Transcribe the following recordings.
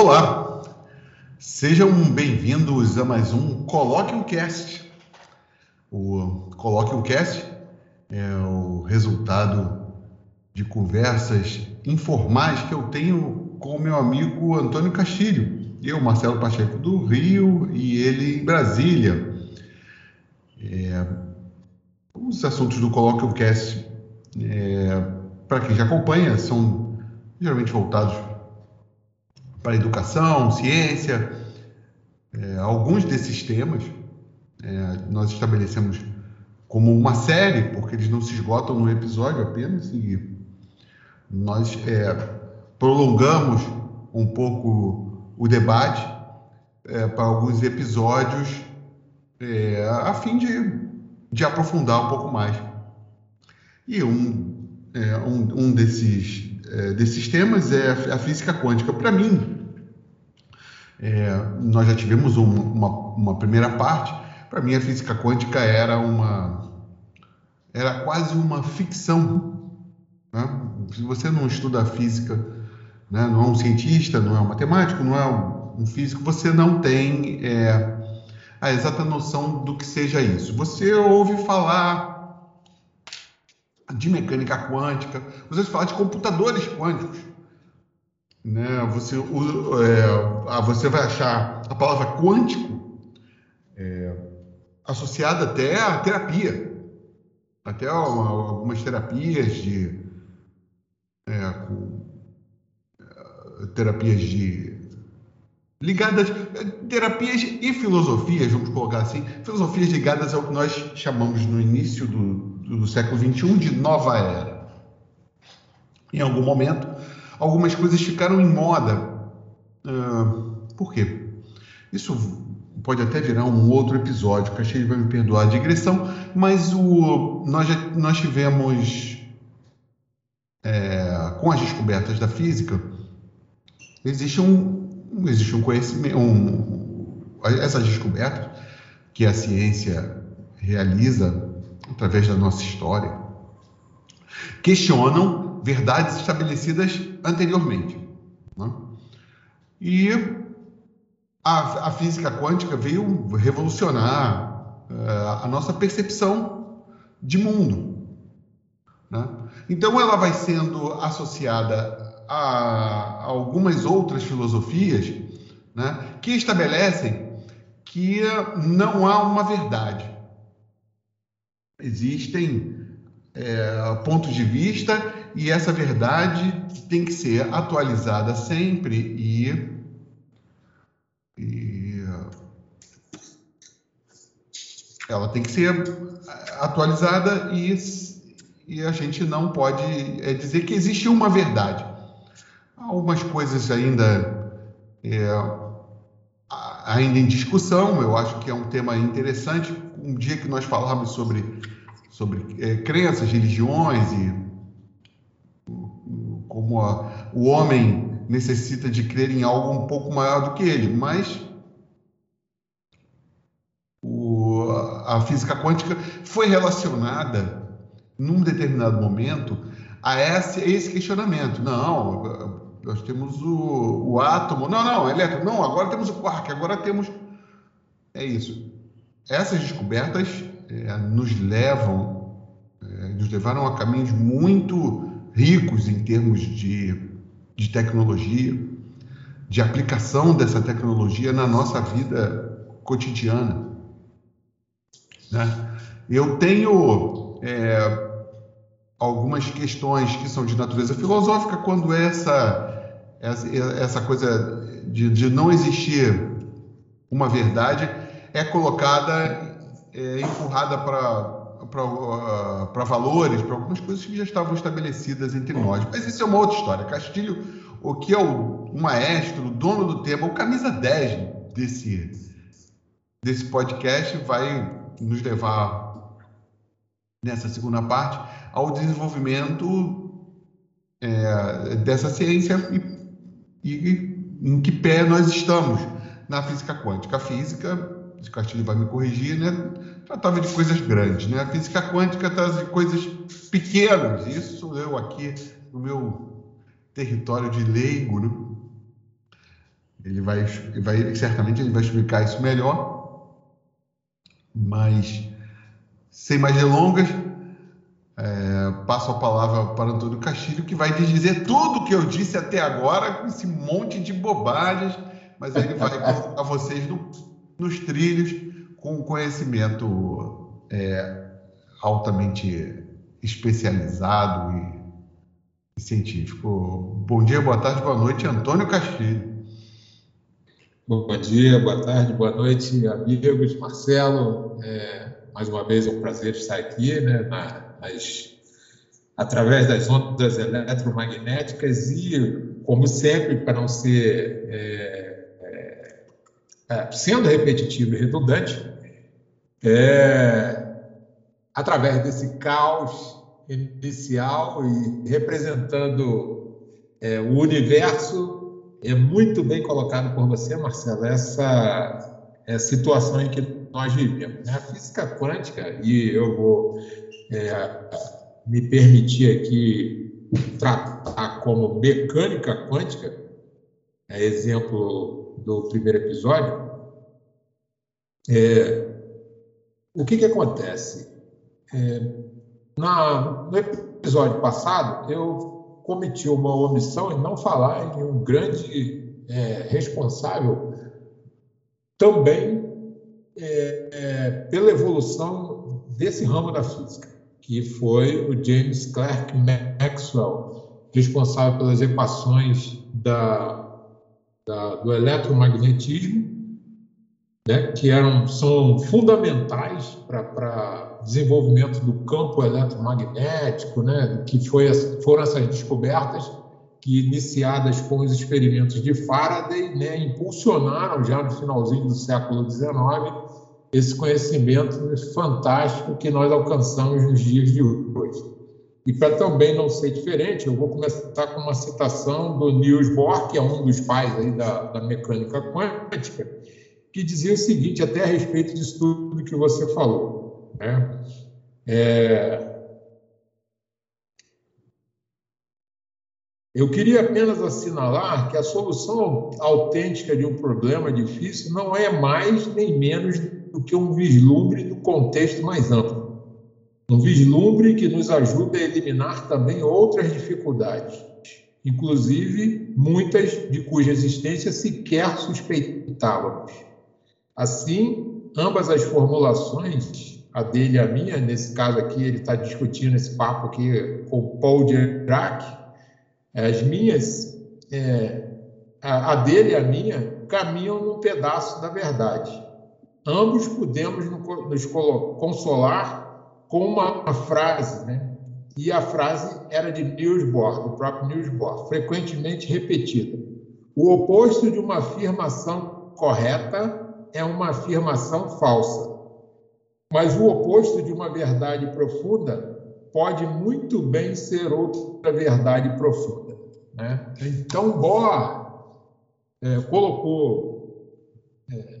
Olá, sejam bem-vindos a mais um Coloque Cast. O Coloque Cast é o resultado de conversas informais que eu tenho com o meu amigo Antônio Castilho. Eu, Marcelo Pacheco do Rio e ele em Brasília. É, os assuntos do Coloque Cast, é, para quem já acompanha, são geralmente voltados para educação, ciência, é, alguns desses temas é, nós estabelecemos como uma série, porque eles não se esgotam no episódio apenas, e nós é, prolongamos um pouco o debate é, para alguns episódios é, a fim de, de aprofundar um pouco mais. E um, é, um, um desses, desses temas é a física quântica. Para mim, é, nós já tivemos um, uma, uma, primeira parte. Para mim, a física quântica era uma era quase uma ficção. Né? Se você não estuda física, né? não é um cientista, não é um matemático, não é um, um físico, você não tem é, a exata noção do que seja isso. Você ouve falar de mecânica quântica, você fala de computadores quânticos né? Você, é, você vai achar a palavra quântico é, associada até à terapia, até uma, algumas terapias de é, com, é, terapias de ligadas terapias e filosofias, vamos colocar assim, filosofias ligadas ao que nós chamamos no início do, do século XXI de nova era. Em algum momento algumas coisas ficaram em moda. Uh, por quê? Isso pode até virar um outro episódio, que achei que vai me perdoar a digressão, mas o, nós, já, nós tivemos, é, com as descobertas da física, existe um, existe um conhecimento, um, essas descobertas que a ciência realiza através da nossa história, questionam verdades estabelecidas anteriormente. Né? E a, a, física quântica veio revolucionar uh, a nossa percepção de mundo. Né? Então, ela vai sendo associada a, algumas outras filosofias né, que estabelecem que não há uma verdade. Existem é, pontos de vista e essa verdade tem que ser atualizada sempre e, e ela tem que ser atualizada e, e a gente não pode é, dizer que existe uma verdade. Algumas coisas ainda é, ainda em discussão, eu acho que é um tema interessante. Um dia que nós falarmos sobre sobre é, crenças, religiões e como a, o homem necessita de crer em algo um pouco maior do que ele, mas o, a física quântica foi relacionada num determinado momento a esse, a esse questionamento. Não, nós temos o, o átomo, não, não, elétron, não, agora temos o quark, agora temos. É isso. Essas descobertas é, nos levam, é, nos levaram a caminhos muito ricos em termos de, de tecnologia, de aplicação dessa tecnologia na nossa vida cotidiana. Né? Eu tenho é, algumas questões que são de natureza filosófica quando essa, essa, coisa de, de não existir uma verdade é colocada, é, empurrada para para valores, para algumas coisas que já estavam estabelecidas entre nós. Mas isso é uma outra história. Castilho, o que é o, o maestro, o dono do tema, o camisa 10 desse, desse podcast, vai nos levar nessa segunda parte ao desenvolvimento é, dessa ciência e, e em que pé nós estamos na física quântica. A física, o Castilho vai me corrigir, né? tratava de coisas grandes, né? A física quântica trata de coisas pequenas. Isso eu aqui no meu território de leigo, né? Ele vai, vai, certamente ele vai explicar isso melhor, mas sem mais delongas, é, passo a palavra para Antônio Castilho, que vai dizer tudo o que eu disse até agora, com esse monte de bobagens, mas ele vai colocar vocês no, nos trilhos com conhecimento é, altamente especializado e, e, científico. Bom dia, boa tarde, boa noite, Antônio Castilho. Bom dia, boa tarde, boa noite, amigos. Marcelo, é, mais uma vez é um prazer estar aqui, né, nas, através das ondas eletromagnéticas e, como sempre, para não ser é, é, é, sendo repetitivo e redundante, é, através desse caos inicial e representando é, o universo, é muito bem colocado por você, Marcelo, essa é, situação em que nós vivemos. Né? A física quântica, e eu vou é, me permitir aqui tratar como mecânica quântica, é exemplo do primeiro episódio, é, o que, que acontece? É, na, no episódio passado, eu cometi uma omissão em não falar em um grande é, responsável também é, é, pela evolução desse ramo da física, que foi o James Clerk Maxwell, responsável pelas equações da, da, do eletromagnetismo, né, que eram, são fundamentais para o desenvolvimento do campo eletromagnético, né, que foi, foram essas descobertas que, iniciadas com os experimentos de Faraday, né, impulsionaram já no finalzinho do século XIX esse conhecimento fantástico que nós alcançamos nos dias de hoje. E para também não ser diferente, eu vou começar com uma citação do Niels Bohr, que é um dos pais aí da, da mecânica quântica, que dizia o seguinte, até a respeito disso tudo que você falou. Né? É, Eu queria apenas assinalar que a solução autêntica de um problema difícil não é mais nem menos do que um vislumbre do contexto mais amplo. Um vislumbre que nos ajuda a eliminar também outras dificuldades, inclusive muitas de cuja existência sequer suspeitávamos. Assim, ambas as formulações, a dele e a minha, nesse caso aqui, ele está discutindo esse papo aqui com Paul Dirac, as minhas, é, a, a dele e a minha, caminham num pedaço da verdade. Ambos podemos nos consolar com uma frase, né? E a frase era de Niels Bohr, do próprio Niels Bohr, frequentemente repetida. O oposto de uma afirmação correta é uma afirmação falsa. Mas o oposto de uma verdade profunda pode muito bem ser outra verdade profunda. Né? Então, Bohr é, colocou é,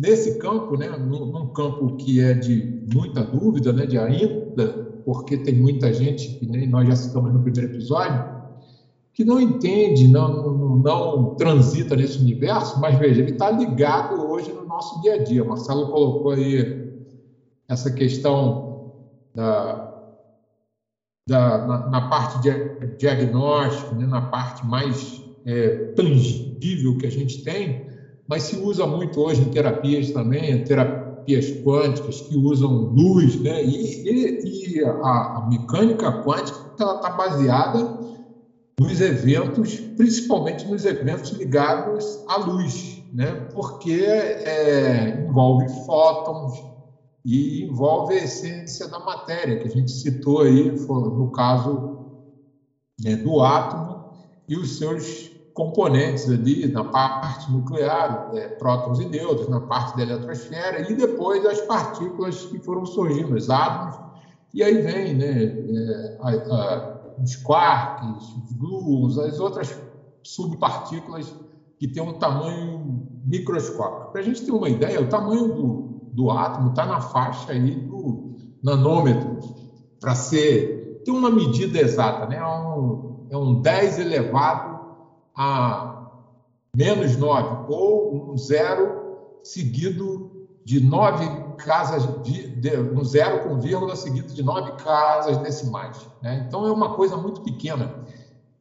nesse campo, né, num, num, campo que é de muita dúvida, né, de ainda, porque tem muita gente, que nem nós já citamos no primeiro episódio, que não entende, não, não, não transita nesse universo, mas veja, ele está ligado hoje no nosso dia a dia. Marcelo colocou aí essa questão da, da, na, na, parte de diagnóstico, né, na parte mais é, tangível que a gente tem, mas se usa muito hoje em terapias também, terapias quânticas que usam luz, né? E, e, e a, a, mecânica quântica está baseada nos eventos, principalmente nos eventos ligados à luz, né? Porque é, envolve fótons, e envolve a essência da matéria, que a gente citou aí, no caso né, do átomo e os seus componentes ali na parte nuclear, é, prótons e nêutrons, na parte da eletrosfera, e depois as partículas que foram surgindo, os átomos, e aí vem né, é, a, a, os quarks, os gluons, as outras subpartículas que têm um tamanho microscópico. Para a gente ter uma ideia, o tamanho do, do átomo está na faixa aí do nanômetro, para ser tem uma medida exata, né? É um, é um 10 elevado a menos 9, ou um zero seguido de nove casas, de, de, um zero com vírgula seguido de nove casas decimais. Né? Então, é uma coisa muito pequena.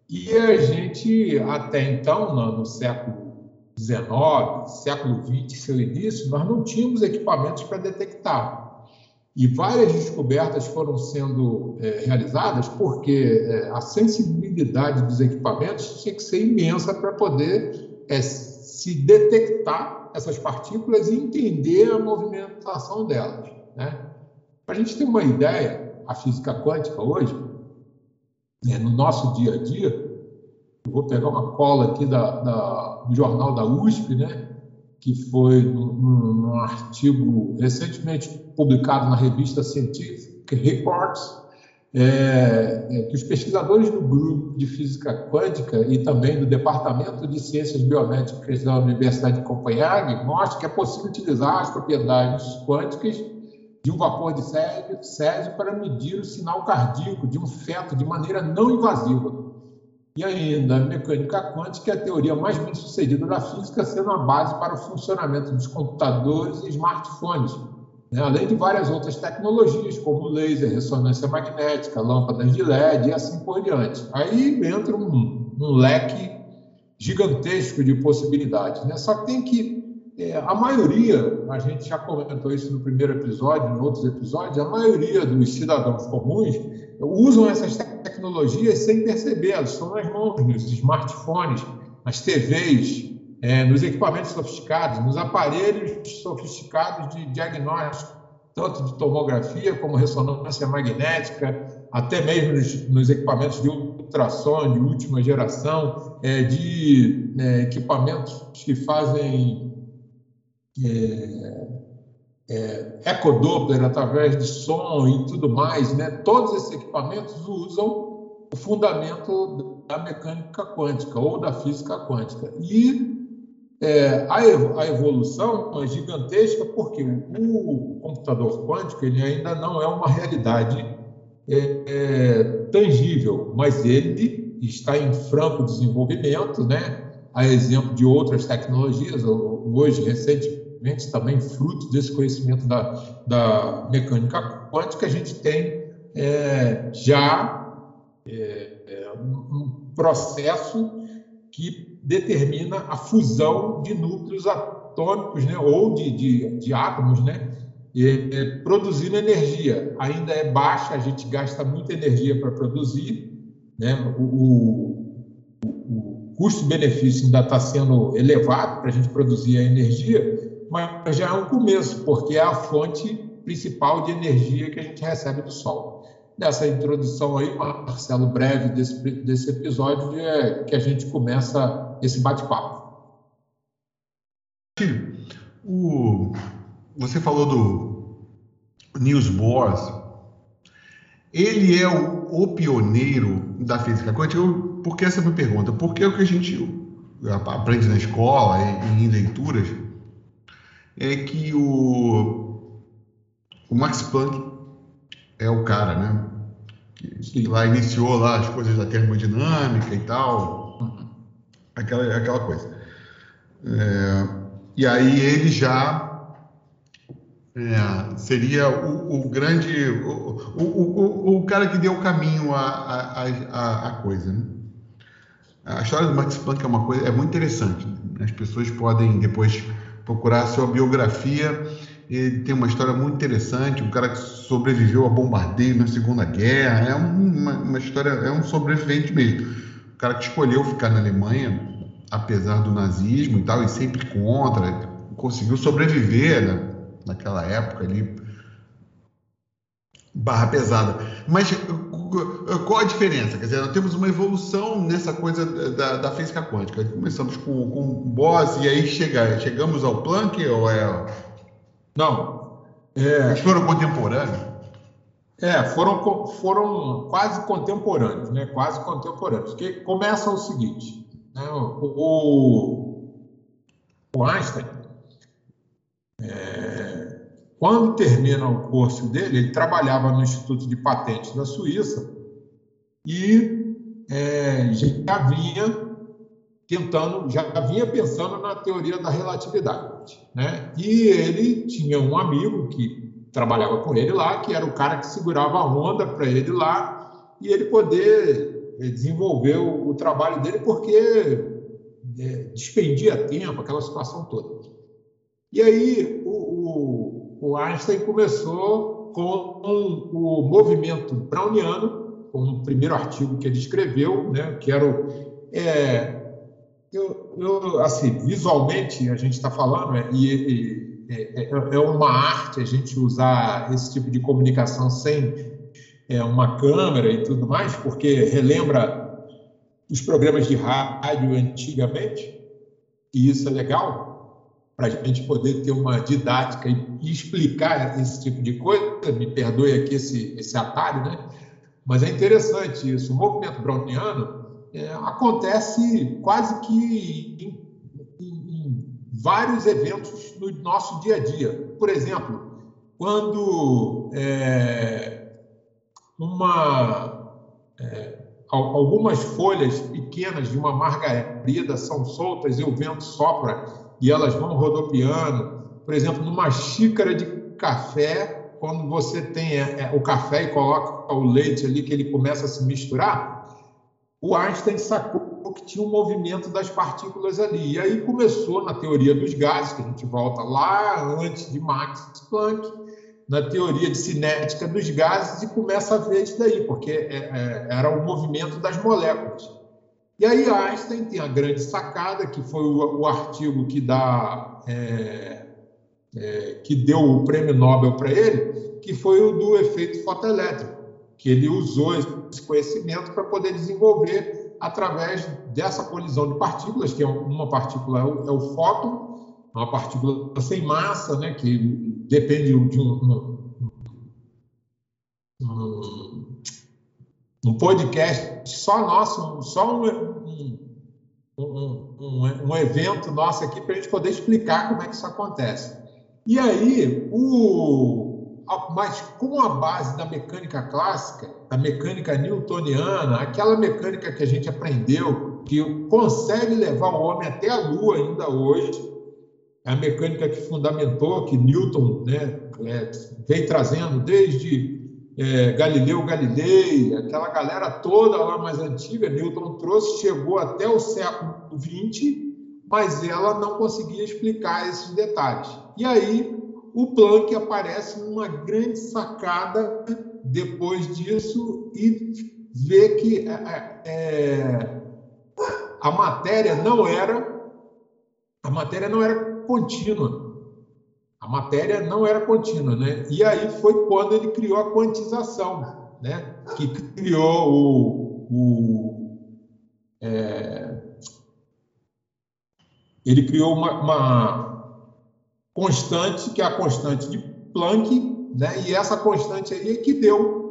E a gente, até então, no, no século XIX, século XX, seu início, nós não tínhamos equipamentos para detectar. E várias descobertas foram sendo é, realizadas porque é, a sensibilidade dos equipamentos tinha que ser imensa para poder é, se detectar essas partículas e entender a movimentação delas. Né? Para a gente ter uma ideia, a física quântica hoje, né, no nosso dia a dia, eu vou pegar uma cola aqui da, da, do jornal da USP, né? que foi num, artigo recentemente publicado na revista Scientific Reports, é, é, que os pesquisadores do grupo de física quântica e também do Departamento de Ciências Biomédicas da Universidade de Copenhague mostram que é possível utilizar as propriedades quânticas de um vapor de césio para medir o sinal cardíaco de um feto de maneira não invasiva. E ainda, a mecânica quântica é a teoria mais bem sucedida da física, sendo a base para o funcionamento dos computadores e smartphones, né? além de várias outras tecnologias, como laser, ressonância magnética, lâmpadas de LED e assim por diante. Aí entra um, um leque gigantesco de possibilidades. Né? Só que tem que. É, a maioria, a gente já comentou isso no primeiro episódio, em outros episódios, a maioria dos cidadãos comuns usam essas tecnologias sem perceber, estão nas mãos, nos smartphones, nas TVs, é, nos equipamentos sofisticados, nos aparelhos sofisticados de diagnóstico, tanto de tomografia como ressonância magnética, até mesmo nos, nos equipamentos de ultrassom de última geração, é, de é, equipamentos que fazem é, é, ecodoppler através de som e tudo mais, né? todos esses equipamentos usam o fundamento da mecânica quântica ou da física quântica. E é, a, evolução é gigantesca porque o computador quântico ele ainda não é uma realidade é, é, tangível, mas ele está em franco desenvolvimento, né? a exemplo de outras tecnologias. Hoje, recentemente, também fruto desse conhecimento da, da mecânica quântica, a gente tem é, já é, é, um processo que determina a fusão de núcleos atômicos, né, ou de, de, de átomos, né, e, produzindo energia. Ainda é baixa, a gente gasta muita energia para produzir, né, o, o, o custo-benefício ainda está sendo elevado para a gente produzir a energia, mas já é um começo, porque é a fonte principal de energia que a gente recebe do Sol. Nessa introdução aí, Marcelo, breve desse, desse episódio, é que a gente começa esse bate-papo. O, você falou do Niels Bohr. Ele é o, o, pioneiro da física quântica? Por que essa é minha pergunta? Porque é o que a gente aprende na escola, em, em leituras, é que o, o Max Planck é o cara, né? Que, lá iniciou lá as coisas da termodinâmica e tal, aquela, aquela coisa. É, e aí ele já é, seria o, o grande, o, o, o, cara que deu o caminho à, coisa. Né? A história do Max Planck é uma coisa, é muito interessante. Né? As pessoas podem depois procurar sua biografia. Ele tem uma história muito interessante, um cara que sobreviveu a bombardeio na Segunda Guerra, é uma, uma história, é um sobrevivente mesmo. O cara que escolheu ficar na Alemanha, apesar do nazismo e tal, e sempre contra, conseguiu sobreviver né, naquela época ali, barra pesada. Mas qual a diferença? Quer dizer, nós temos uma evolução nessa coisa da, da física quântica. Começamos com, com o Boss e aí chega, chegamos ao Planck ou é... Não. É... Eles foram contemporâneos? É, foram, foram quase contemporâneos, né? Quase contemporâneos. Que começa o seguinte, né? o, o Einstein, é, quando termina o curso dele, ele trabalhava no Instituto de Patentes da Suíça e é, já vinha tentando, já vinha pensando na teoria da relatividade. Né? E ele tinha um amigo que trabalhava com ele lá, que era o cara que segurava a onda para ele lá e ele poder eh, desenvolver o, o trabalho dele, porque é, despendia tempo, aquela situação toda. E aí o, o, o Einstein começou com o movimento browniano, com o primeiro artigo que ele escreveu, né, que era o, é, eu, eu, assim, visualmente a gente está falando, é, e, é, é, é, uma arte a gente usar esse tipo de comunicação sem é, uma câmera e tudo mais, porque relembra os programas de rádio antigamente, e isso é legal, para a gente poder ter uma didática e, explicar esse tipo de coisa. Me perdoe aqui esse, esse atalho, né? Mas é interessante isso. O movimento browniano é, acontece quase que em, em, vários eventos no nosso dia a dia. Por exemplo, quando é, uma, é, algumas folhas pequenas de uma margarida são soltas e o vento sopra e elas vão rodopiando. Por exemplo, numa xícara de café, quando você tem é, é, o café e coloca o leite ali, que ele começa a se misturar, o Einstein sacou que tinha um movimento das partículas ali. E aí começou na teoria dos gases, que a gente volta lá antes de Max Planck, na teoria de cinética dos gases, e começa a ver isso daí, porque é, é, era o movimento das moléculas. E aí Einstein tem a grande sacada, que foi o, artigo que dá. É, é que deu o prêmio Nobel para ele, que foi o do efeito fotoelétrico que ele usou esse conhecimento para poder desenvolver através dessa colisão de partículas, que é uma partícula é o, é fóton, uma partícula sem massa, né, que depende de um, um, um podcast só nosso, só um, um, um evento nosso aqui para a gente poder explicar como é que isso acontece. E aí, o, mas com a base da mecânica clássica, da mecânica newtoniana, aquela mecânica que a gente aprendeu, que consegue levar o homem até a Lua ainda hoje, é a mecânica que fundamentou, que Newton né, é, vem trazendo desde é, Galileu Galilei, aquela galera toda lá mais antiga, Newton trouxe, chegou até o século XX, mas ela não conseguia explicar esses detalhes. E aí o Planck aparece numa grande sacada depois disso e vê que é, é, a matéria não era a matéria não era contínua. A matéria não era contínua, né? E aí foi quando ele criou a quantização, né? Que criou o, o é, ele criou uma, uma constante, que é a constante de Planck, né? e essa constante aí é que deu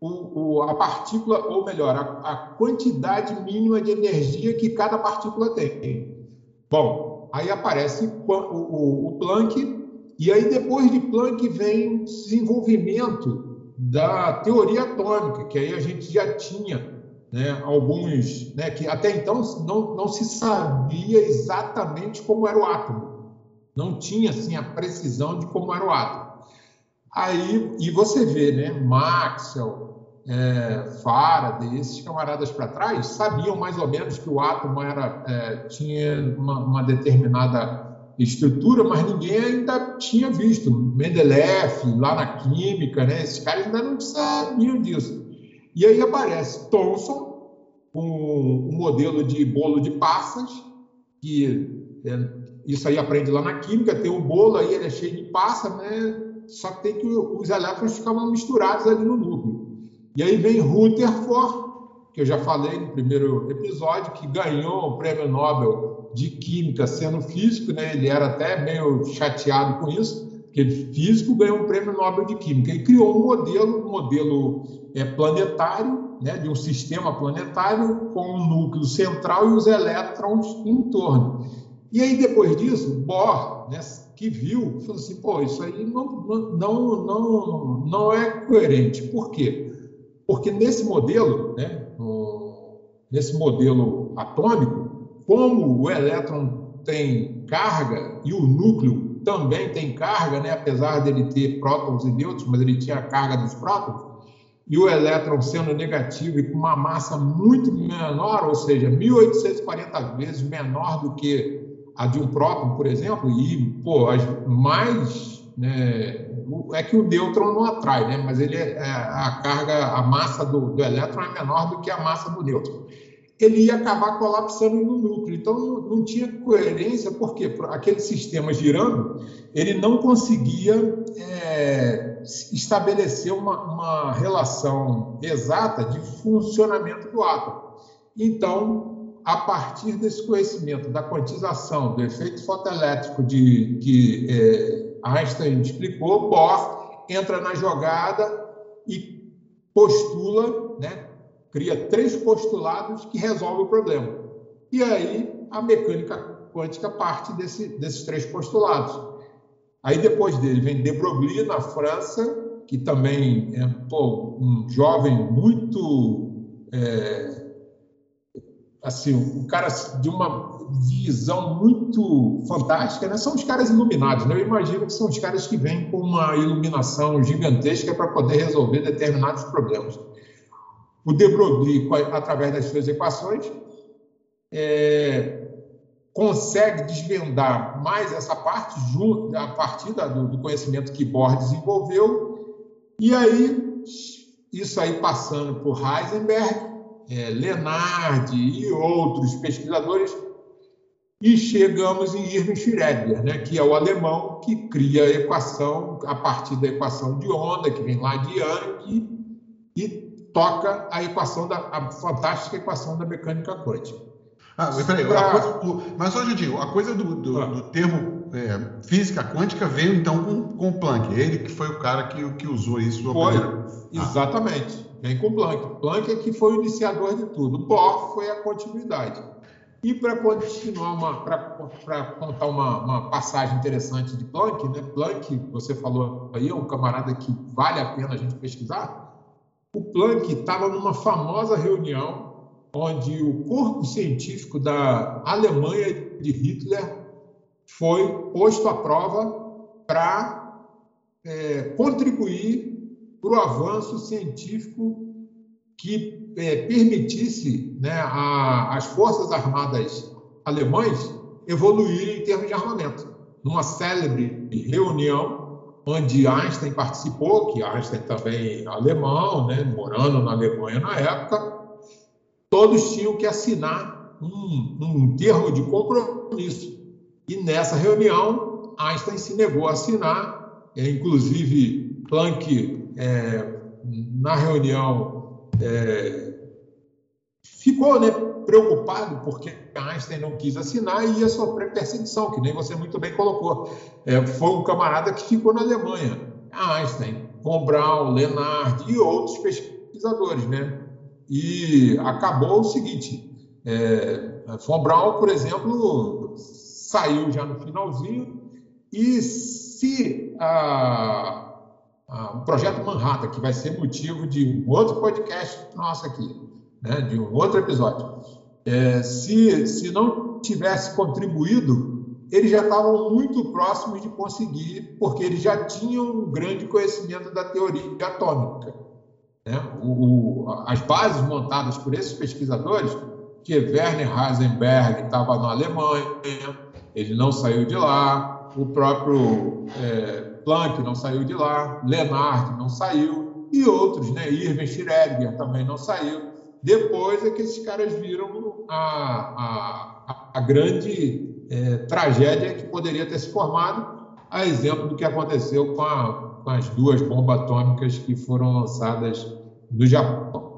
o, o, a partícula, ou melhor, a, a, quantidade mínima de energia que cada partícula tem. Bom, aí aparece o, o, o Planck, e aí depois de Planck vem o desenvolvimento da teoria atômica, que aí a gente já tinha né, alguns, né, que até então não, não se sabia exatamente como era o átomo. Não tinha assim a precisão de como era o átomo. Aí, e você vê, né, Maxwell, é, Faraday, esses camaradas para trás sabiam mais ou menos que o átomo era, é, tinha uma, uma, determinada estrutura, mas ninguém ainda tinha visto. Mendeleev, lá na química, né, esses caras ainda não sabiam disso. E aí aparece Thomson, com um modelo de bolo de passas, que é, isso aí aprende lá na química, tem um bolo aí, ele é cheio de passa, né? Só que tem que os elétrons ficavam misturados ali no núcleo. E aí vem Rutherford, que eu já falei no primeiro episódio, que ganhou o prêmio Nobel de Química sendo físico, né? Ele era até meio chateado com isso, porque ele físico ganhou um prêmio Nobel de Química. Ele criou um modelo, um modelo é, planetário, né, de um sistema planetário com um núcleo central e os elétrons em torno. E aí, depois disso, Bohr, né, que viu, falou assim: pô, isso aí não, não, não, não é coerente. Por quê? Porque nesse modelo, né, nesse modelo atômico, como o elétron tem carga e o núcleo também tem carga, né? apesar dele ter prótons e nêutrons, mas ele tinha a carga dos prótons, e o elétron sendo negativo e com uma massa muito menor, ou seja, 1840 vezes menor do que a de um próton, por exemplo, e pô, as mais né, é que o nêutron não atrai, né? mas ele é, é, a carga, a massa do, do elétron é menor do que a massa do nêutron. Ele ia acabar colapsando no núcleo. Então não, não tinha coerência, porque aquele sistema girando, ele não conseguia é, estabelecer uma, uma relação exata de funcionamento do átomo. Então, a partir desse conhecimento da quantização do efeito fotoelétrico de que é, Einstein explicou, Bohr entra na jogada e postula, né, cria três postulados que resolvem o problema. E aí a mecânica quântica parte desse, desses três postulados. Aí depois dele vem de Broglie, na França, que também é pô, um jovem muito é, assim, um cara de uma visão muito fantástica, né? São os caras iluminados, né? Eu imagino que são os caras que vêm com uma iluminação gigantesca para poder resolver determinados problemas. O de Broglie, através das suas equações, é, consegue desvendar mais essa parte a partir do, do conhecimento que Bohr desenvolveu, e aí isso aí passando por Heisenberg, é, Lenard e outros pesquisadores, e chegamos em Irving Schrödinger, né, que é o alemão que cria a equação a partir da equação de onda, que vem lá de Young, e, toca a equação da a fantástica equação da mecânica quântica. Ah, mas peraí, pra... coisa, mas só digo, a coisa do, do, ah. do termo é, física quântica veio então com, com Planck, ele que foi o cara que, que usou isso. Foi, primeira... exatamente. Ah vem com Planck. Planck é que foi o iniciador de tudo. Bohr foi a continuidade. E para continuar, para contar uma, uma, passagem interessante de Planck, né? Planck, você falou aí, é um camarada que vale a pena a gente pesquisar. O Planck estava numa famosa reunião onde o corpo científico da Alemanha de Hitler foi posto à prova para é, contribuir para o avanço científico que é, permitisse né, a, as forças armadas alemães evoluírem em termos de armamento. Numa célebre reunião onde Einstein participou, que Einstein também é alemão, né, morando na Alemanha na época, todos tinham que assinar um, um termo de compromisso. E nessa reunião, Einstein se negou a assinar, é, inclusive Planck é, na reunião, é, ficou né, preocupado porque Einstein não quis assinar e ia sofrer perseguição, que nem você muito bem colocou. É, foi um camarada que ficou na Alemanha, Einstein, von Braun, Lenard e outros pesquisadores, né? E acabou o seguinte, é, von Braun, por exemplo, saiu já no finalzinho e se a, ah, o projeto Manhattan, que vai ser motivo de um outro podcast nosso aqui, né, de um outro episódio. É, se, se não tivesse contribuído, eles já estavam muito próximos de conseguir, porque eles já tinham um grande conhecimento da teoria atômica. Né? O, o, as bases montadas por esses pesquisadores, que Werner Heisenberg estava na Alemanha, ele não saiu de lá, o próprio é, Planck não saiu de lá, Lenard não saiu, e outros, né? Irving Schrödinger também não saiu. Depois é que esses caras viram a, a, a grande é, tragédia que poderia ter se formado, a exemplo do que aconteceu com, a, com as duas bombas atômicas que foram lançadas no Japão.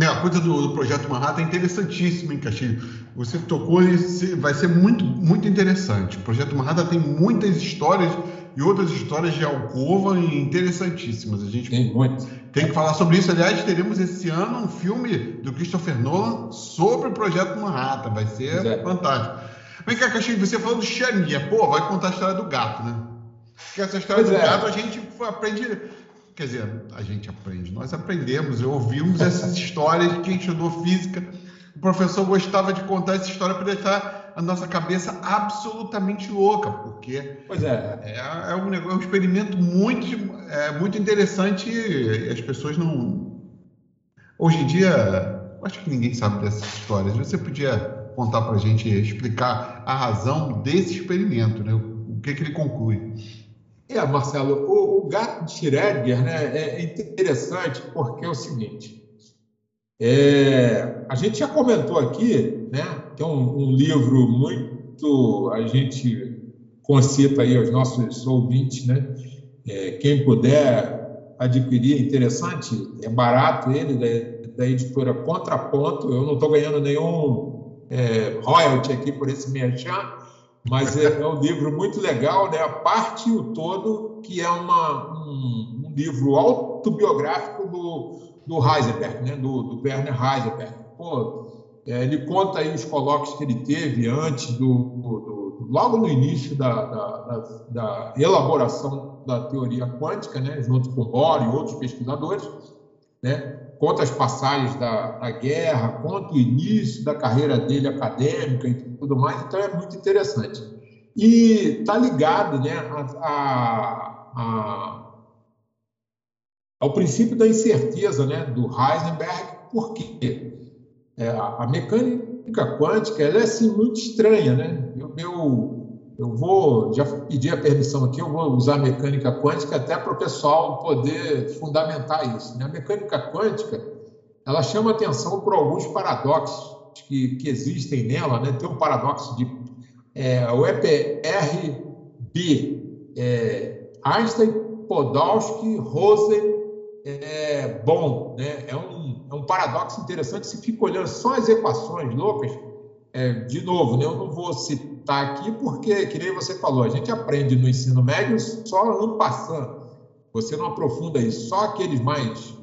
É, a coisa do, do, projeto Manhattan é interessantíssima, hein, Castilho? Você tocou e vai ser muito, muito interessante. O projeto Manhattan tem muitas histórias e outras histórias de alcova interessantíssimas. A gente tem, muito. tem que falar sobre isso. Aliás, teremos esse ano um filme do Christopher Nolan sobre o Projeto Manhattan. Vai ser Exato. fantástico. Vem cá, Caxinho, você falou do Xaninha. Pô, vai contar a história do gato, né? Porque essa história pois do é. gato a gente aprende... Quer dizer, a gente aprende. Nós aprendemos, ouvimos essas histórias de quem estudou física o professor gostava de contar essa história para deixar a nossa cabeça absolutamente louca, porque pois é. é, é, um, é um experimento muito, é, muito interessante e as pessoas não. Hoje em dia, acho que ninguém sabe dessas histórias. Você podia contar para a gente, explicar a razão desse experimento, né? o que, que ele conclui? É, Marcelo, o, o gato de Schrödinger né, é interessante porque é o seguinte: é, a gente já comentou aqui, né, é um, um livro muito a gente concita aí aos nossos ouvintes, né? É, quem puder adquirir, é interessante, é barato ele, da, da editora Contraponto. Eu não estou ganhando nenhum é, royalty aqui por esse merchan, mas é, é, um livro muito legal, né? A parte o todo, que é uma, um, um livro autobiográfico do, do Heisenberg, né? do, do Werner Heisenberg. Pô, é, ele conta aí os colóquios que ele teve antes do, do, do logo no início da, da, da, elaboração da teoria quântica, né? junto com Bohr e outros pesquisadores, né? conta as passagens da, da, guerra, conta o início da carreira dele acadêmica e tudo mais, então é muito interessante. E está ligado né, a, a, a, ao princípio da incerteza né, do Heisenberg, porque é, a mecânica quântica ela é assim, muito estranha. Né? Eu, eu eu vou, já pedi a permissão aqui, eu vou usar a mecânica quântica até para o pessoal poder fundamentar isso. Né? A mecânica quântica, ela chama atenção por alguns paradoxos que, que existem nela. Né? Tem um paradoxo de é, o EPRB, é, Einstein, Podolsky, Rosen, é, Bom. Né? É, um, é um paradoxo interessante. Se fica olhando só as equações loucas, é, de novo, né, eu não vou citar aqui porque, que nem você falou, a gente aprende no ensino médio só ano passando. Você não aprofunda isso, só aqueles mais,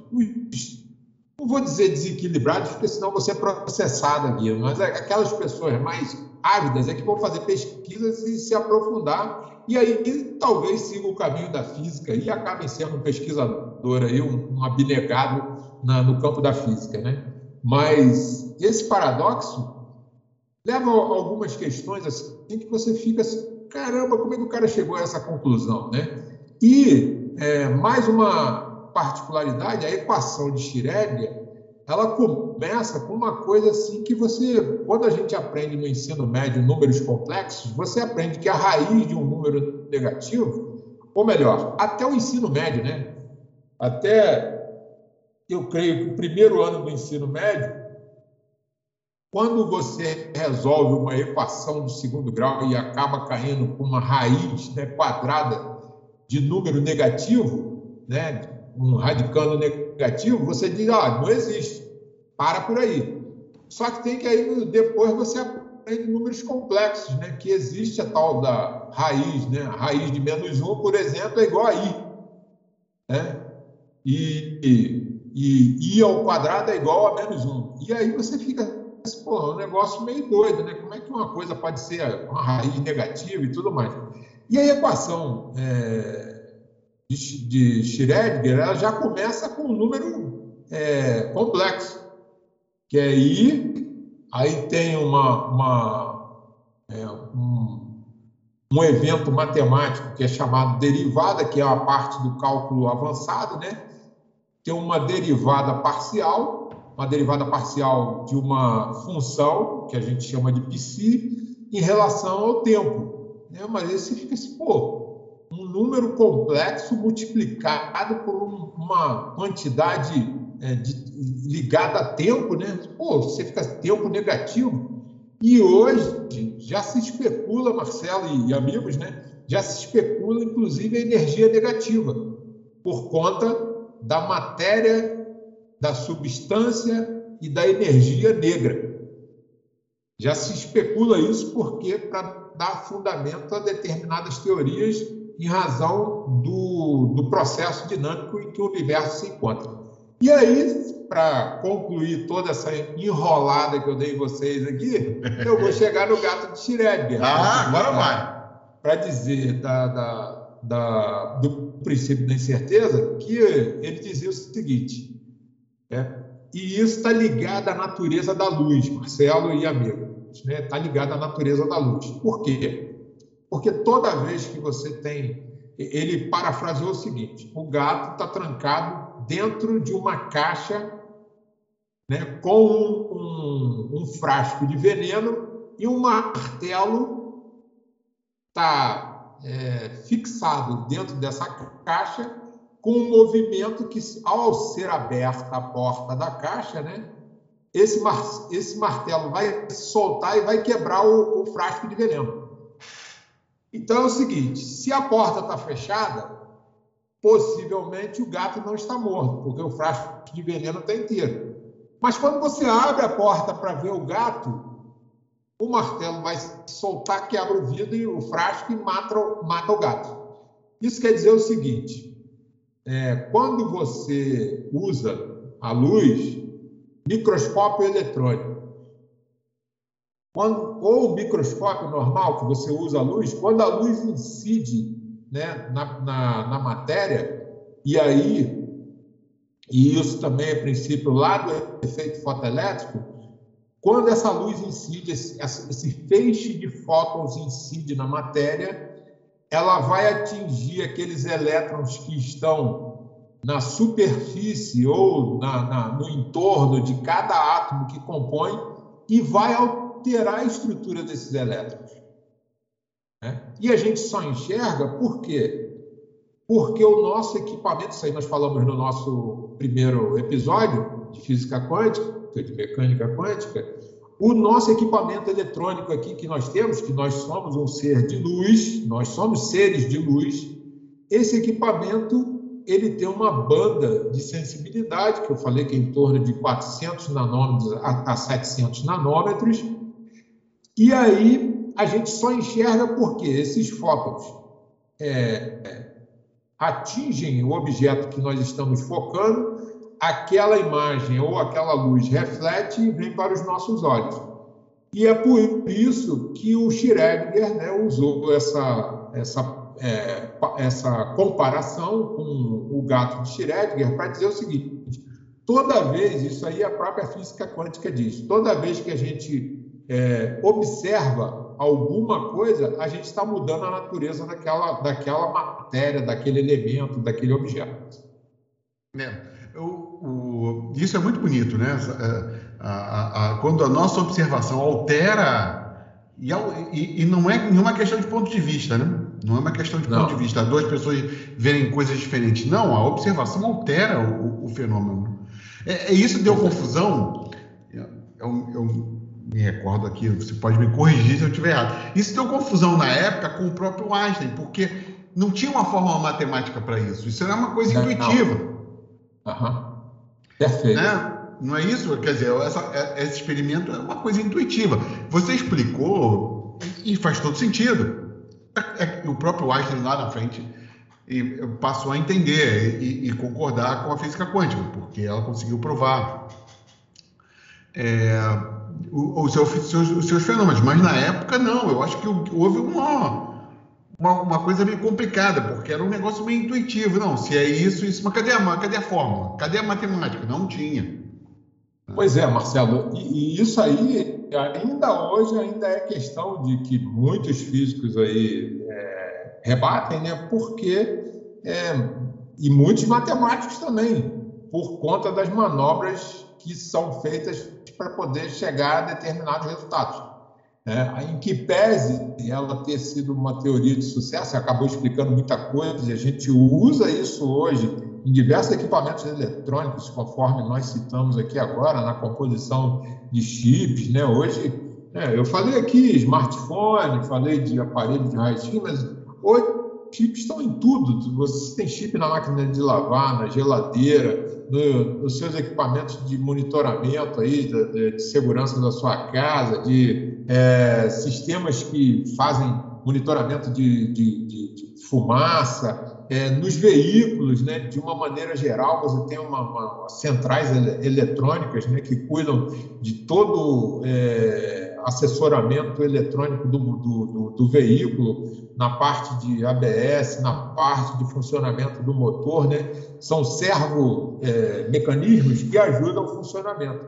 não vou dizer desequilibrados, porque senão você é processado aqui, mas é aquelas pessoas mais ávidas é que vão fazer pesquisas e se aprofundar, e aí talvez sigam o caminho da física e acabem sendo um pesquisador aí, um, um abnegado na, no campo da física, né? Mas esse paradoxo leva a algumas questões assim que você fica assim, caramba, como é que o cara chegou a essa conclusão, né? E é, mais uma particularidade, a equação de Schrödinger, ela começa com uma coisa assim que você, quando a gente aprende no ensino médio números complexos, você aprende que a raiz de um número negativo, ou melhor, até o ensino médio, né? Até eu creio que o primeiro ano do ensino médio, quando você resolve uma equação do segundo grau e acaba caindo com uma raiz né, quadrada de número negativo, né, um radicando negativo, você diz, ah, não existe, para por aí. Só que tem que aí depois você aprende números complexos, né, que existe a tal da raiz, né, a raiz de menos 1, por exemplo, é igual a i. Né? E, e, e i ao quadrado é igual a menos 1. E aí você fica pô, é um negócio meio doido, né? Como é que uma coisa pode ser uma raiz negativa e tudo mais? E a equação é, de, Schrödinger ela já começa com um número é, complexo, que é I, aí tem uma, uma é, um, um evento matemático que é chamado derivada, que é a parte do cálculo avançado, né? Tem uma derivada parcial, uma derivada parcial de uma função, que a gente chama de psi, em relação ao tempo. Né? Mas você fica assim, pô, um número complexo multiplicado por uma quantidade é, de, ligada a tempo, né? Pô, você fica tempo negativo. E hoje já se especula, Marcelo e, amigos, né? Já se especula, inclusive, a energia negativa, por conta da matéria da substância e da energia negra. Já se especula isso porque para dar fundamento a determinadas teorias em razão do, do processo dinâmico em que o universo se encontra. E aí, para concluir toda essa enrolada que eu dei vocês aqui, eu vou chegar no gato de Schrödinger. Ah, agora vai. Para dizer da, da, da, do princípio da incerteza, que ele dizia o seguinte: é, E isso está ligado à natureza da luz, Marcelo e amigos. Está né? Tá ligado à natureza da luz. Por quê? Porque toda vez que você tem. Ele parafraseou o seguinte: o gato está trancado dentro de uma caixa né, com um, um, um frasco de veneno e um martelo está é, fixado dentro dessa caixa com um movimento que, ao ser aberta a porta da caixa, né, esse, mar, esse martelo vai soltar e vai quebrar o, o frasco de veneno. Então é o seguinte: se a porta está fechada, possivelmente o gato não está morto, porque o frasco de veneno está inteiro. Mas quando você abre a porta para ver o gato, o martelo vai soltar, quebra o vidro e o frasco e mata, mata o gato. Isso quer dizer o seguinte: é, quando você usa a luz, microscópio eletrônico, quando, ou o microscópio normal, que você usa a luz, quando a luz incide né, na, na, na matéria, e aí e isso também é princípio lá do efeito fotoelétrico, quando essa luz incide, esse, esse feixe de fótons incide na matéria, ela vai atingir aqueles elétrons que estão na superfície ou na, na, no entorno de cada átomo que compõe e vai alterar a estrutura desses elétrons. Né? E a gente só enxerga por quê? porque o nosso equipamento, isso aí nós falamos no nosso primeiro episódio de física quântica, de mecânica quântica, o nosso equipamento eletrônico aqui que nós temos, que nós somos um ser de luz, nós somos seres de luz, esse equipamento ele tem uma banda de sensibilidade, que eu falei que é em torno de 400 nanômetros a 700 nanômetros, e aí a gente só enxerga porque esses fótons é, atingem o objeto que nós estamos focando, aquela imagem ou aquela luz reflete e vem para os nossos olhos. E é por isso que o Schrödinger né, usou essa, essa, é, essa comparação com o gato de Schrödinger para dizer o seguinte: toda vez, isso aí a própria física quântica diz, toda vez que a gente é, observa alguma coisa, a gente está mudando a natureza daquela, daquela matéria, daquele elemento, daquele objeto. É, o, o, isso é muito bonito, né? É, a, a, a, quando a nossa observação altera. E, e, e, não é nenhuma questão de ponto de vista, né? Não é uma questão de não. ponto de vista, duas pessoas verem coisas diferentes. Não, a observação altera o, o fenômeno. É, é, isso deu confusão. Eu, eu, me recordo aqui, você pode me corrigir se eu estiver errado. Isso deu confusão na época com o próprio Einstein, porque não tinha uma fórmula matemática para isso. Isso era uma coisa não, intuitiva. Uhum. Perfeito. Né? Não é isso? Quer dizer, essa, é, esse experimento é uma coisa intuitiva. Você explicou e faz todo sentido. É, é, o próprio Einstein lá na frente passou a entender e, e concordar com a física quântica, porque ela conseguiu provar. É, os seus, os seus fenômenos. Mas na época, não. Eu acho que houve uma, uma, uma, coisa meio complicada, porque era um negócio meio intuitivo. Não, se é isso, isso. Mas cadê a, cadê a fórmula? Cadê a matemática? Não tinha. Pois é, Marcelo. E, e isso aí, ainda hoje, ainda é questão de que muitos físicos aí é, rebatem, né? Porque. É, e muitos matemáticos também, por conta das manobras que são feitas para poder chegar a determinados resultados. É, em que pese ela ter sido uma teoria de sucesso, acabou explicando muita coisa, e a gente usa isso hoje em diversos equipamentos eletrônicos, conforme nós citamos aqui agora, na composição de chips. Né? Hoje, é, eu falei aqui smartphone, falei de aparelho de raio-x, mas hoje chips estão em tudo. Você tem chip na máquina de lavar, na geladeira, no, nos seus equipamentos de monitoramento aí, de, de segurança da sua casa, de é, sistemas que fazem monitoramento de, de, de fumaça, é, nos veículos, né, de uma maneira geral, você tem uma, uma centrais ele, eletrônicas né, que cuidam de todo é, assessoramento eletrônico do, do, do, do, veículo, na parte de ABS, na parte de funcionamento do motor, né, são servo é, mecanismos que ajudam o funcionamento.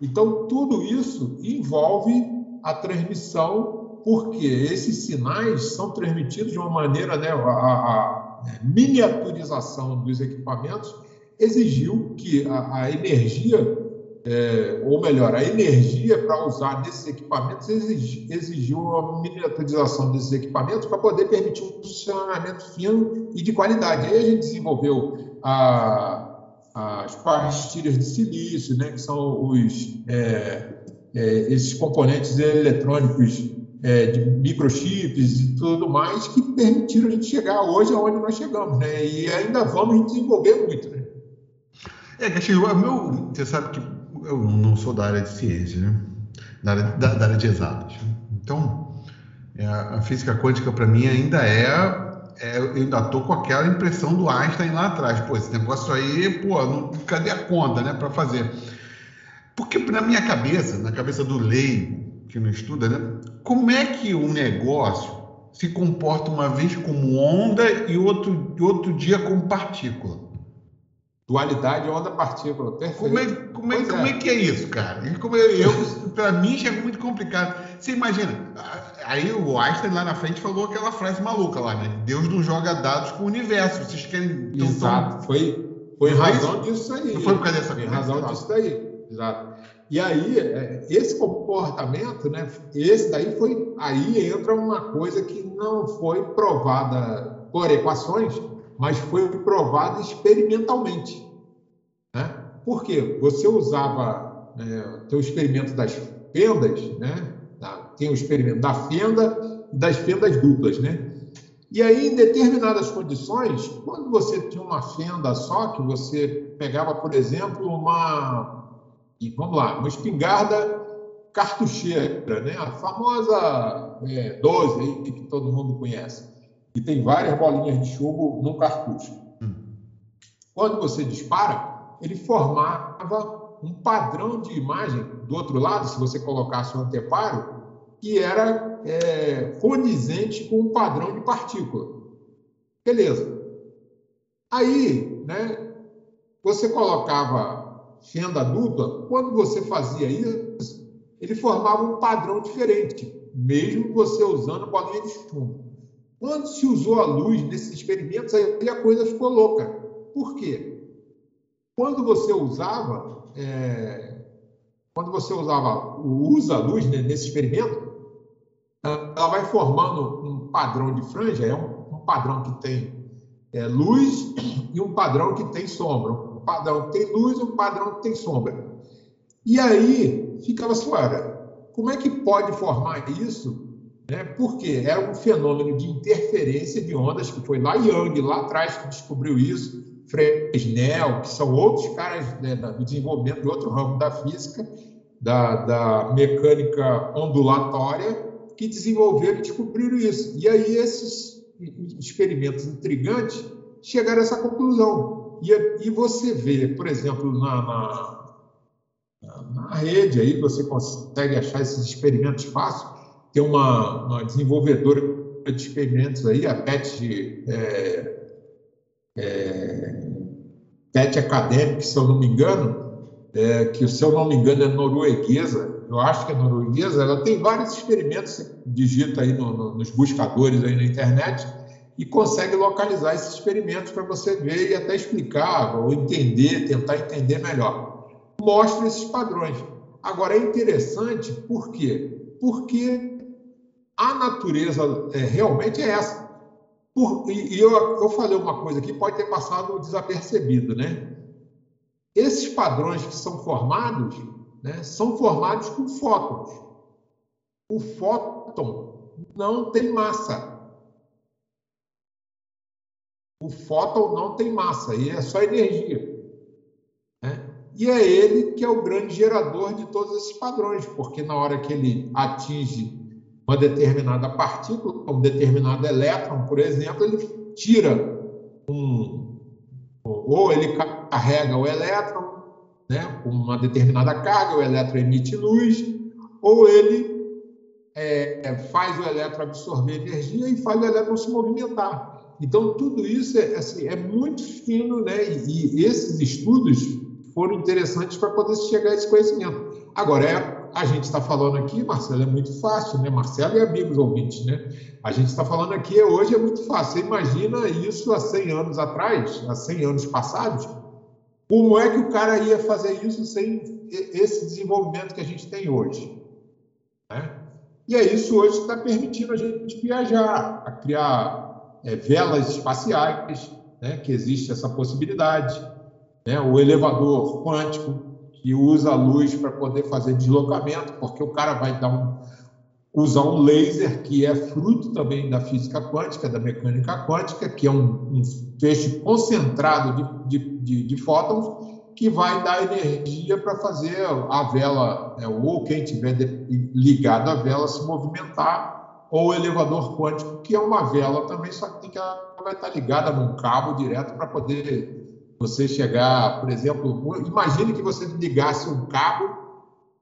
Então, tudo isso envolve a transmissão, porque esses sinais são transmitidos de uma maneira, né, a, a miniaturização dos equipamentos exigiu que a, a energia é, ou melhor, a energia para usar nesses equipamentos exigiu uma miniaturização desses equipamentos para poder permitir um funcionamento fino e de qualidade. Aí a gente desenvolveu a, as pastilhas de silício, né, que são os, é, é, esses componentes eletrônicos é, de microchips e tudo mais que permitiram a gente chegar hoje aonde nós chegamos, né? E ainda vamos desenvolver muito, né? É, Castilho, meu, você sabe que eu não sou da área de ciência, né? Da área, da, da área de exatas. Então, é, a física quântica para mim ainda é, é, eu ainda tô com aquela impressão do Einstein lá atrás. Pô, esse negócio aí, pô, não, cadê a conta, né, para fazer? Porque na minha cabeça, na cabeça do leigo que não estuda, né, como é que um negócio se comporta uma vez como onda e outro, outro dia como partícula? Dualidade onda-partícula, perfeito. Como é, como, é, como é. é. que é isso, cara? Como eu, eu para mim já é muito complicado. Você imagina, aí o Einstein lá na frente falou aquela frase maluca lá, né? Deus não joga dados com o universo. Vocês querem. Exato, tão... foi, foi em razão disso aí. Não foi por causa dessa Em razão disso daí. Exato. E aí, é, esse comportamento, né? Esse daí foi. Aí entra uma coisa que não foi provada por equações mas foi provado experimentalmente. Né? Por quê? Você usava né, o experimento das fendas, né? tem o experimento da fenda e das fendas duplas. Né? E aí, em determinadas condições, quando você tinha uma fenda só, que você pegava, por exemplo, uma, e vamos lá, uma espingarda cartucheira, né? a famosa é, 12 aí, que todo mundo conhece e tem várias bolinhas de chumbo no cartucho. Hum. Quando você dispara, ele formava um padrão de imagem do outro lado, se você colocasse um anteparo, que era é, condizente com o padrão de partícula. Beleza. Aí, né, você colocava fenda dupla, quando você fazia isso, ele formava um padrão diferente, mesmo você usando bolinha de chumbo. Quando se usou a luz nesses experimentos, aí a coisa ficou louca. Por quê? Quando você usava, é, quando você usava, usa a luz né, nesse experimento, ela vai formando um padrão de franja, é um, padrão que tem é, luz e um padrão que tem sombra. Um padrão que tem luz e um padrão que tem sombra. E aí ficava assim, olha, como é que pode formar isso né? Porque era um fenômeno de interferência de ondas que foi lá Young, lá atrás, que descobriu isso, Fresnel, que são outros caras né, do desenvolvimento de outro ramo da física, da, da mecânica ondulatória, que desenvolveram e descobriram isso. E aí esses experimentos intrigantes chegaram a essa conclusão. E, e você vê, por exemplo, na, na, na rede aí, você consegue achar esses experimentos fáceis, tem uma, uma desenvolvedora de experimentos aí, a PET, é, é, PET Academic, se eu não me engano, é, que se eu não me engano é norueguesa, eu acho que é norueguesa, ela tem vários experimentos, você digita aí no, no, nos buscadores aí na internet e consegue localizar esses experimentos para você ver e até explicar ou entender, tentar entender melhor. Mostra esses padrões. Agora é interessante, por quê? Porque a natureza é, realmente é essa. Por, e, e eu, eu falei uma coisa que pode ter passado desapercebido, né? Esses padrões que são formados, né, são formados com fótons. O fóton não tem massa. O fóton não tem massa, e é só energia. Né? E é ele que é o grande gerador de todos esses padrões, porque na hora que ele atinge uma determinada partícula, um determinado elétron, por exemplo, ele tira um. Ou ele carrega o elétron né, com uma determinada carga, o elétron emite luz, ou ele é, faz o elétron absorver energia e faz o elétron se movimentar. Então, tudo isso é, assim, é muito fino, né? E, e esses estudos foram interessantes para poder chegar a esse conhecimento. Agora, é, a gente está falando aqui, Marcelo, é muito fácil, né? Marcelo e amigos ouvintes, né? A gente está falando aqui hoje é muito fácil. Você imagina isso há 100 anos atrás, há 100 anos passados? Como é que o cara ia fazer isso sem esse desenvolvimento que a gente tem hoje? Né? E é isso hoje que está permitindo a gente viajar, a criar é, velas espaciais, né? que existe essa possibilidade. Né? O elevador quântico, que usa a luz para poder fazer deslocamento, porque o cara vai dar um, usar um laser que é fruto também da física quântica, da mecânica quântica, que é um, um feixe concentrado de, de, de, de, fótons que vai dar energia para fazer a vela, né, ou quem tiver ligado à vela se movimentar, ou o elevador quântico, que é uma vela também, só que ela vai estar ligada num cabo direto para poder você chegar, por exemplo, imagine que você ligasse um cabo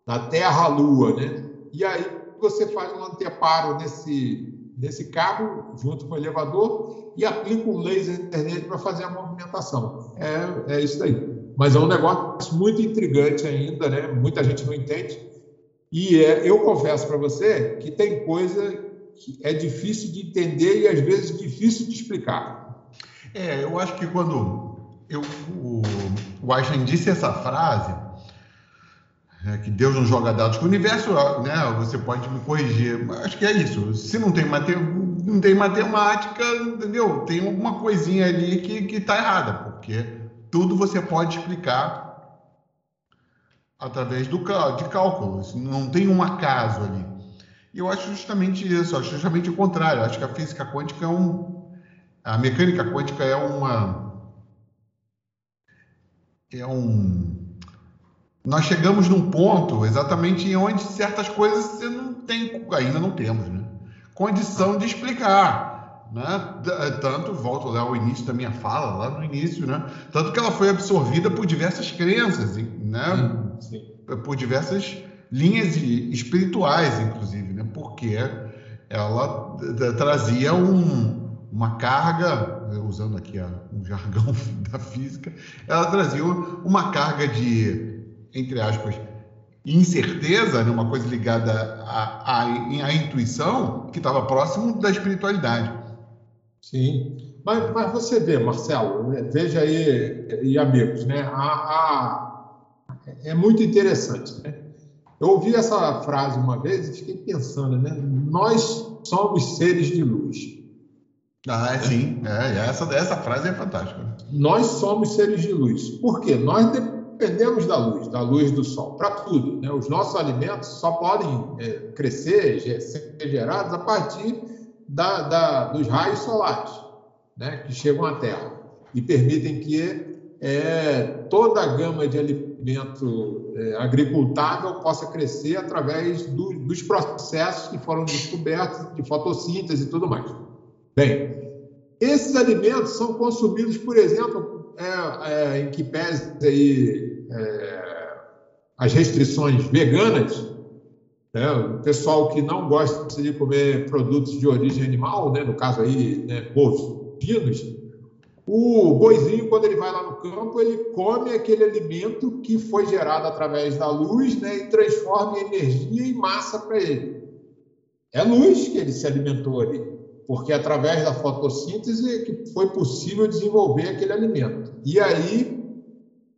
da Terra à Lua, né? E aí você faz um anteparo nesse, nesse cabo, junto com o elevador, e aplica um laser nele para fazer a movimentação. É, é isso aí. Mas é um negócio muito intrigante ainda, né? Muita gente não entende. E é, eu confesso para você que tem coisa que é difícil de entender e às vezes difícil de explicar. É, eu acho que quando eu, o, o Einstein disse essa frase, é, que Deus não joga dados com o universo, né? Você pode me corrigir, acho que é isso. Se não tem, não tem matemática, entendeu? Tem alguma coisinha ali que está errada, porque tudo você pode explicar através do, de cálculos. Não tem um acaso ali. E eu acho justamente isso, acho justamente o contrário. Acho que a física quântica é um. A mecânica quântica é uma é um. Nós chegamos num ponto exatamente em onde certas coisas você não tem, ainda não temos, né? Condição de explicar, né? Tanto, volto lá ao início da minha fala, lá no início, né? Tanto que ela foi absorvida por diversas crenças, né? Sim, sim. Por diversas linhas espirituais, inclusive, né? Porque ela trazia um, uma carga, usando aqui a, um jargão da física, ela trazia uma carga de, entre aspas, incerteza, né? uma coisa ligada à, à intuição, que estava próximo da espiritualidade. Sim. Mas, mas você vê, Marcelo, né? veja aí, e amigos, né? A, a, é muito interessante. Né? Eu ouvi essa frase uma vez e fiquei pensando, né? Nós somos seres de luz. Ah, é, sim. É, essa, essa frase é fantástica. Nós somos seres de luz. Por quê? Nós dependemos da luz, da luz do sol, para tudo. Né? Os nossos alimentos só podem é, crescer, ser gerados a partir da, da, dos raios solares né? que chegam à Terra e permitem que é, toda a gama de alimento é, agricultável possa crescer através do, dos processos que foram descobertos de fotossíntese e tudo mais. Bem, esses alimentos são consumidos, por exemplo, é, é, em que pese aí, é, as restrições veganas, né, o pessoal que não gosta de comer produtos de origem animal, né, no caso aí, né, bovinos, o boizinho, quando ele vai lá no campo, ele come aquele alimento que foi gerado através da luz né, e transforma em energia e massa para ele. É luz que ele se alimentou ali porque é através da fotossíntese que foi possível desenvolver aquele alimento. E aí,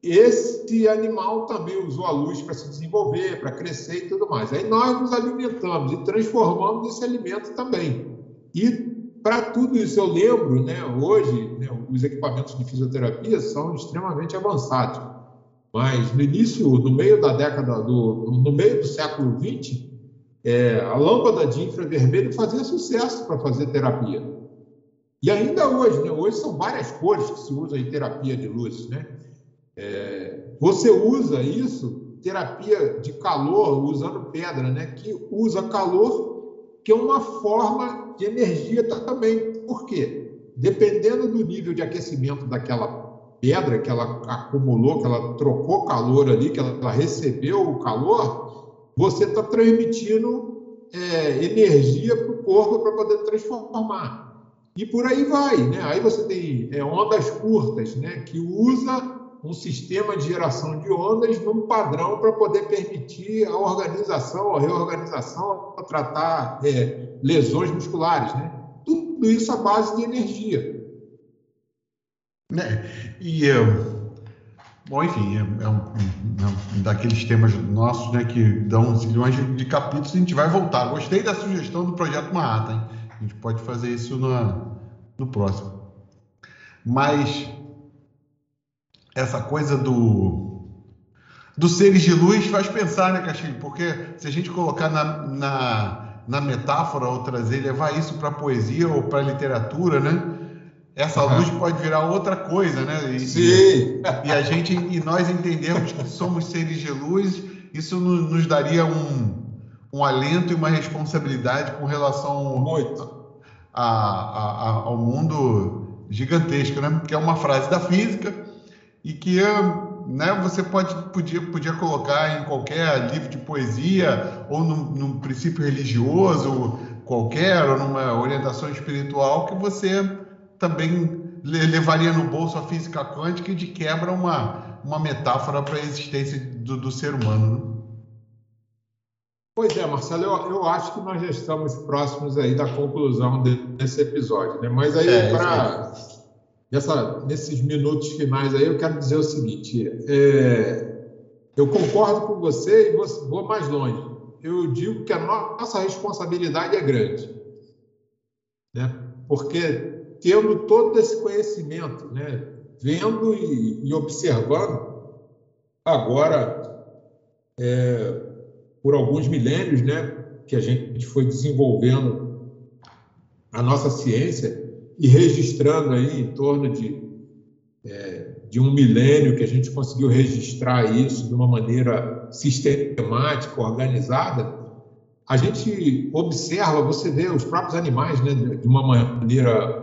esse animal também usou a luz para se desenvolver, para crescer e tudo mais. Aí nós nos alimentamos e transformamos esse alimento também. E para tudo isso, eu lembro, né, hoje, né, os equipamentos de fisioterapia são extremamente avançados. Mas no início, no meio da década do, no meio do século XX, é, a lâmpada de infravermelho fazia sucesso para fazer terapia. E ainda hoje, né? hoje são várias cores que se usam em terapia de luz. Né? É, você usa isso, terapia de calor, usando pedra, né? que usa calor, que é uma forma de energia também. Por quê? Dependendo do nível de aquecimento daquela pedra que ela acumulou, que ela trocou calor ali, que ela recebeu o calor, você está transmitindo é, energia para o corpo para poder transformar. E por aí vai, né? Aí você tem é, ondas curtas, né? Que usa um sistema de geração de ondas num padrão para poder permitir a organização, a reorganização, a tratar é, lesões musculares, né? Tudo isso à base de energia. Né? E Bom, enfim, é, é um, é um, daqueles temas nossos né, que dão zilhões de, de, capítulos e a gente vai voltar. Gostei da sugestão do projeto Manhattan. A gente pode fazer isso no, no próximo. Mas essa coisa do, dos seres de luz faz pensar, né, Castilho? Porque se a gente colocar na, na, na metáfora ou trazer, levar isso para a poesia ou para a literatura, né? Essa luz pode virar outra coisa, né? E, Sim. E, a gente e nós entendemos que somos seres de luz, isso nos, nos daria um, um alento e uma responsabilidade com relação Muito. A, a, a, ao mundo gigantesco, né? Que é uma frase da física e que né, você pode podia, podia colocar em qualquer livro de poesia ou num, num princípio religioso qualquer ou numa orientação espiritual que você também levaria no bolso a física quântica e de quebra uma, uma metáfora para a existência do, do ser humano. Né? Pois é, Marcelo, eu, eu, acho que nós já estamos próximos aí da conclusão de, desse episódio, né? Mas aí, é, para nesses minutos finais aí, eu quero dizer o seguinte: é, eu concordo com você e vou, vou mais longe. Eu digo que a nossa responsabilidade é grande, né? Porque tendo todo esse conhecimento, né? vendo e, e observando, agora, é, por alguns milênios, né? que a gente foi desenvolvendo a nossa ciência e registrando aí em torno de, é, de um milênio que a gente conseguiu registrar isso de uma maneira sistemática, organizada, a gente observa, você vê os próprios animais né, de uma maneira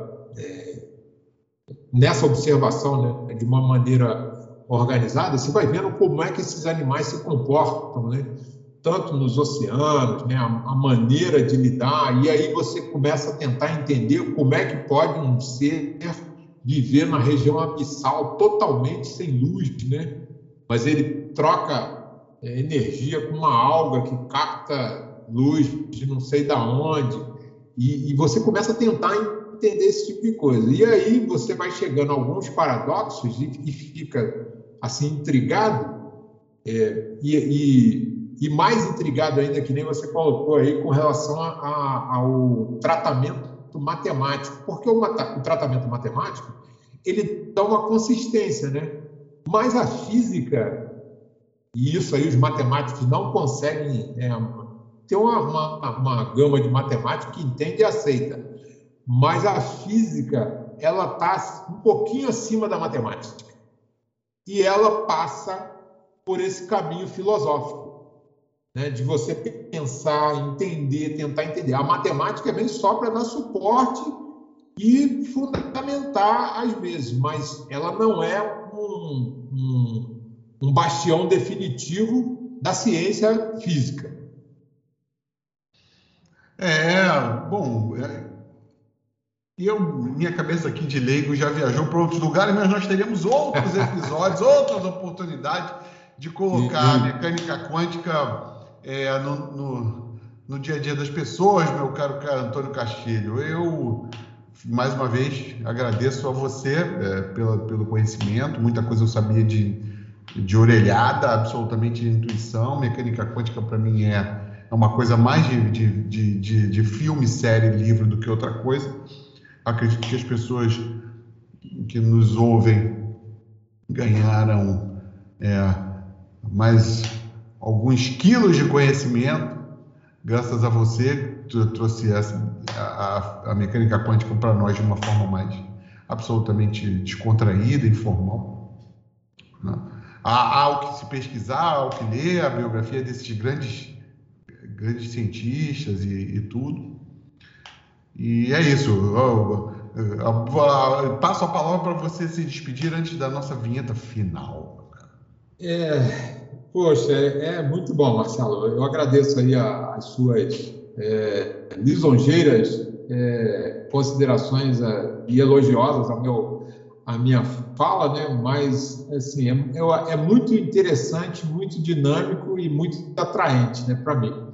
nessa observação né, de uma maneira organizada, você vai vendo como é que esses animais se comportam, né? tanto nos oceanos, né? a, a maneira de lidar, e aí você começa a tentar entender como é que pode um ser viver na região abissal totalmente sem luz, né? mas ele troca é, energia com uma alga que capta luz de não sei da onde, e, e você começa a tentar entender esse tipo de coisa. E aí você vai chegando a alguns paradoxos e, e fica assim intrigado é, e, e, e, mais intrigado ainda que nem você colocou aí com relação a, a, ao tratamento matemático, porque o, o, tratamento matemático ele dá uma consistência, né? Mas a física e isso aí os matemáticos não conseguem é, ter uma, uma, uma gama de matemática que entende e aceita mas a física ela está um pouquinho acima da matemática e ela passa por esse caminho filosófico, né, de você pensar, entender, tentar entender. A matemática vem só para dar suporte e fundamentar às vezes, mas ela não é um, um, um bastião definitivo da ciência física. É, bom, é, e eu, minha cabeça aqui de leigo já viajou para outros lugares, mas nós teremos outros episódios, outras oportunidades de colocar a mecânica quântica é, no, no, no, dia a dia das pessoas, meu caro, caro Antônio Castilho. Eu, mais uma vez, agradeço a você é, pela, pelo conhecimento, muita coisa eu sabia de, de orelhada, absolutamente de intuição. Mecânica quântica, para mim, é, é uma coisa mais de, de, de, de filme, série, livro do que outra coisa acredito que as pessoas que nos ouvem ganharam é, mais alguns quilos de conhecimento graças a você que trouxe essa, a, a mecânica quântica para nós de uma forma mais absolutamente descontraída, informal. Né? Há, há o que se pesquisar, há o que ler, a biografia desses grandes, grandes cientistas e, e tudo. E é isso. Passo a palavra para você se despedir antes da nossa vinheta final. É, poxa, é, é muito bom, Marcelo. Eu agradeço aí as suas é, lisonjeiras é, considerações é, e elogiosas ao meu, à minha fala, né? mas assim, é, é, é muito interessante, muito dinâmico e muito atraente né, para mim.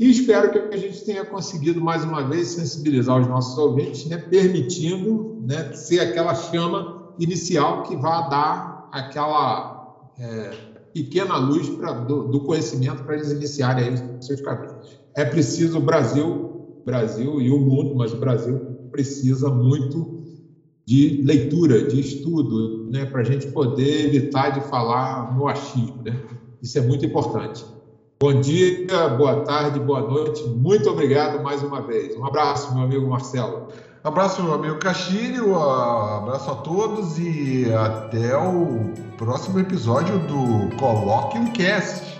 E espero que a gente tenha conseguido, mais uma vez, sensibilizar os nossos ouvintes, né, permitindo né, ser aquela chama inicial que vá dar aquela é, pequena luz pra, do, do conhecimento para eles iniciarem aí seus caminhos. É preciso o Brasil, Brasil e o mundo, mas o Brasil precisa muito de leitura, de estudo, né, para a gente poder evitar de falar no achismo. Né? Isso é muito importante. Bom dia, boa tarde, boa noite. Muito obrigado mais uma vez. Um abraço, meu amigo Marcelo. Abraço, meu amigo Castilho. Um abraço a todos e até o próximo episódio do Coloque um Cast.